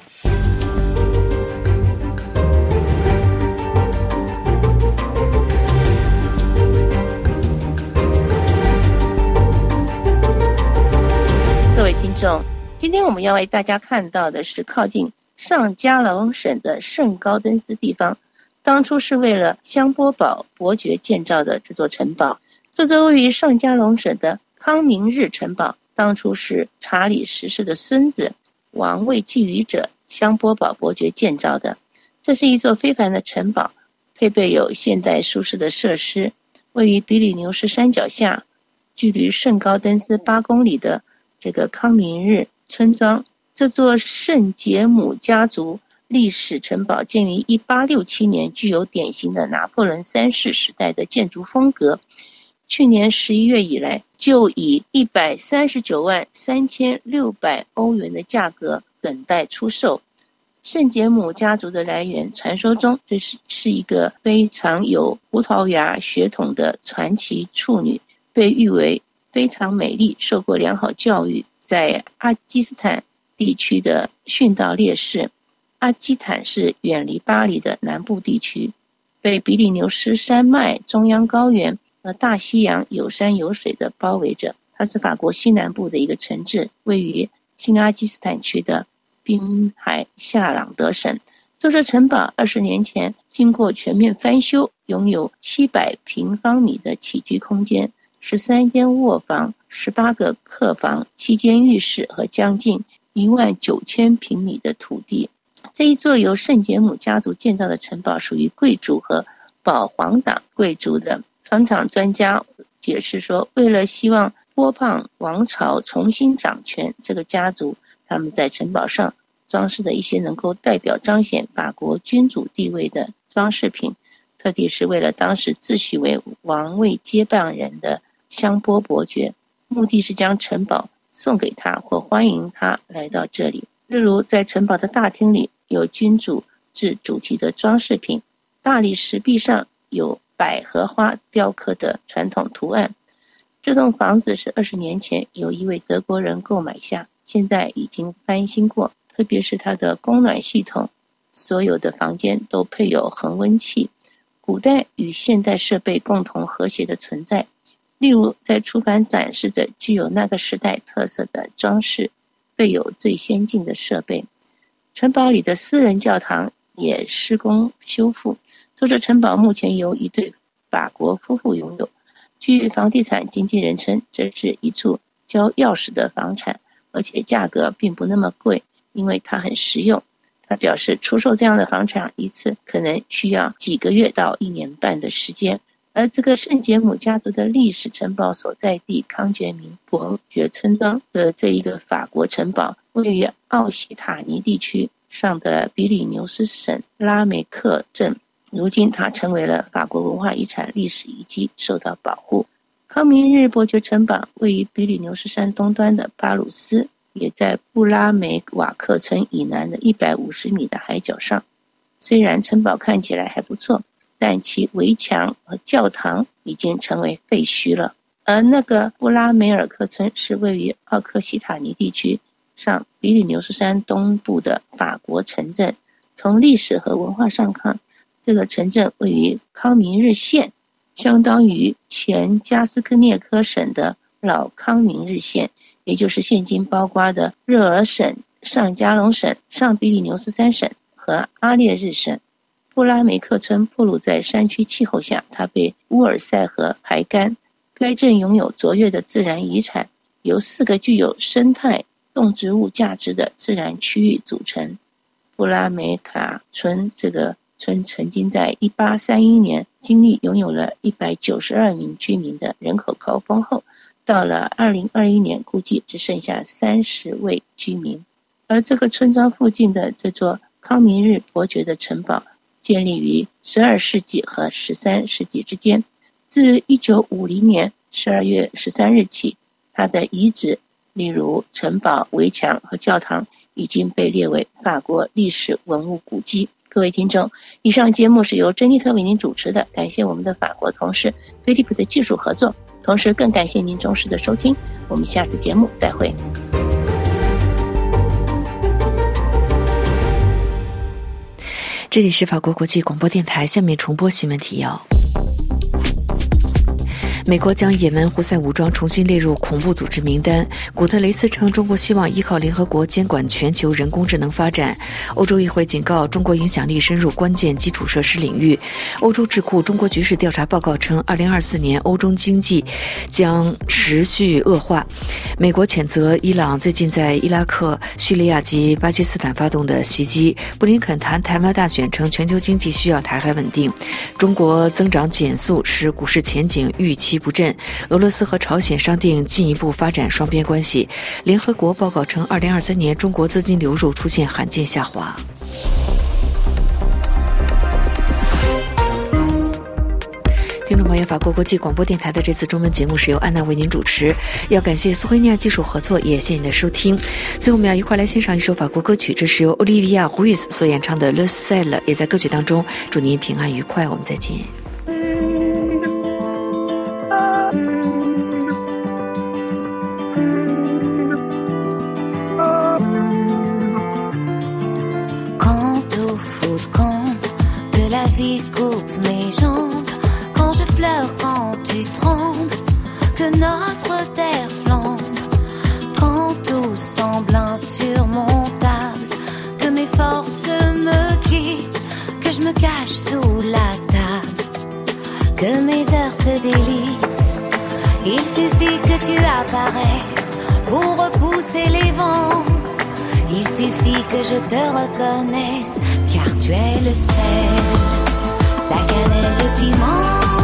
众，今天我们要为大家看到的是靠近上加龙省的圣高登斯地方，当初是为了香波堡伯爵建造的这座城堡。这座位于上加龙省的康明日城堡，当初是查理十世的孙子、王位觊觎者香波堡伯爵建造的。这是一座非凡的城堡，配备有现代舒适的设施。位于比利牛斯山脚下，距离圣高登斯八公里的这个康明日村庄，这座圣杰姆家族历史城堡建于1867年，具有典型的拿破仑三世时代的建筑风格。去年十一月以来，就以一百三十九万三千六百欧元的价格等待出售。圣杰姆家族的来源，传说中这是是一个非常有葡萄牙血统的传奇处女，被誉为非常美丽，受过良好教育，在阿基斯坦地区的殉道烈士。阿基坦是远离巴黎的南部地区，被比利牛斯山脉中央高原。和大西洋有山有水的包围着，它是法国西南部的一个城镇，位于新阿基斯坦区的滨海夏朗德省。这座城堡二十年前经过全面翻修，拥有七百平方米的起居空间，十三间卧房、十八个客房、七间浴室和将近一万九千平米的土地。这一座由圣杰姆家族建造的城堡属于贵族和保皇党贵族的。房产专家解释说，为了希望波旁王朝重新掌权，这个家族他们在城堡上装饰的一些能够代表彰显法国君主地位的装饰品，特地是为了当时自诩为王位接班人的香波伯爵，目的是将城堡送给他或欢迎他来到这里。例如，在城堡的大厅里有君主制主题的装饰品，大理石壁上有。百合花雕刻的传统图案。这栋房子是二十年前有一位德国人购买下，现在已经翻新过，特别是它的供暖系统，所有的房间都配有恒温器。古代与现代设备共同和谐的存在，例如在出版展示着具有那个时代特色的装饰，备有最先进的设备。城堡里的私人教堂也施工修复。这座城堡目前由一对法国夫妇拥有。据房地产经纪人称，这是一处交钥匙的房产，而且价格并不那么贵，因为它很实用。他表示，出售这样的房产一次可能需要几个月到一年半的时间。而这个圣杰姆家族的历史城堡所在地康觉明伯爵村庄的这一个法国城堡，位于奥西塔尼地区上的比利牛斯省拉梅克镇。如今，它成为了法国文化遗产历史遗迹，受到保护。康明日伯爵城堡位于比利牛斯山东端的巴鲁斯，也在布拉梅瓦克村以南的一百五十米的海角上。虽然城堡看起来还不错。但其围墙和教堂已经成为废墟了。而那个布拉梅尔克村是位于奥克西塔尼地区上比利牛斯山东部的法国城镇。从历史和文化上看，这个城镇位于康明日县，相当于前加斯科涅科省的老康明日县，也就是现今包括的热尔省、上加隆省、上比利牛斯山省和阿列日省。布拉梅克村暴露在山区气候下，它被乌尔塞河排干。该镇拥有卓越的自然遗产，由四个具有生态动植物价值的自然区域组成。布拉梅卡村这个村曾经在1831年经历拥有了一百九十二名居民的人口高峰后，到了2021年，估计只剩下三十位居民。而这个村庄附近的这座康明日伯爵的城堡。建立于十二世纪和十三世纪之间。自一九五零年十二月十三日起，它的遗址，例如城堡、围墙和教堂，已经被列为法国历史文物古迹。各位听众，以上节目是由珍妮特为您主持的，感谢我们的法国同事菲利普的技术合作，同时更感谢您忠实的收听。我们下次节目再会。这里是法国国际广播电台，下面重播新闻提要。美国将也门胡塞武装重新列入恐怖组织名单。古特雷斯称，中国希望依靠联合国监管全球人工智能发展。欧洲议会警告，中国影响力深入关键基础设施领域。欧洲智库中国局势调查报告称，二零二四年欧洲经济将持续恶化。美国谴责伊朗最近在伊拉克、叙利亚及巴基斯坦发动的袭击。布林肯谈台湾大选，称全球经济需要台海稳定。中国增长减速，使股市前景预期。不振。俄罗斯和朝鲜商定进一步发展双边关系。联合国报告称，二零二三年中国资金流入出现罕见下滑。听众朋友，法国国际广播电台的这次中文节目是由安娜为您主持。要感谢苏菲尼亚技术合作，也谢谢您的收听。最后，我们要一块来欣赏一首法国歌曲，这是由奥利维亚·胡伊斯所演唱的《Le Ciel》，也在歌曲当中祝您平安愉快。我们再见。Coupe mes jambes, quand je pleure, quand tu trembles, que notre terre flambe, quand tout semble insurmontable, que mes forces me quittent, que je me cache sous la table, que mes heures se délitent. Il suffit que tu apparaisses pour repousser les vents. Il suffit que je te reconnaisse, tu es le sel la cannelle, le piment.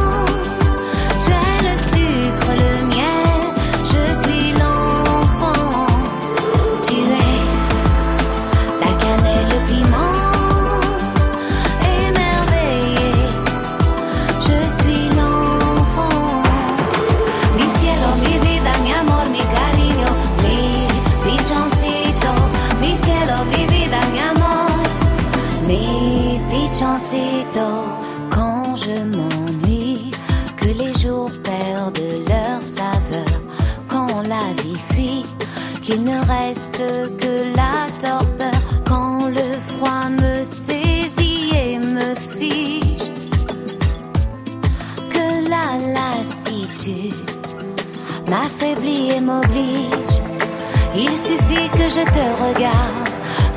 Il suffit que je te regarde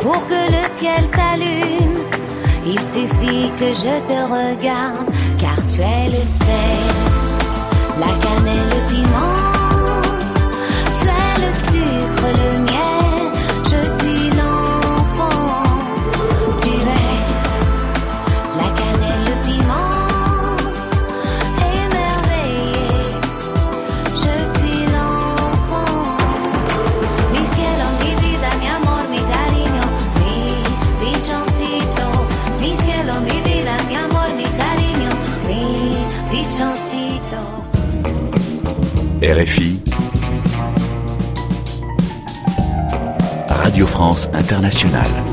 pour que le ciel s'allume. Il suffit que je te regarde car tu es le sel, RFI. Radio France Internationale.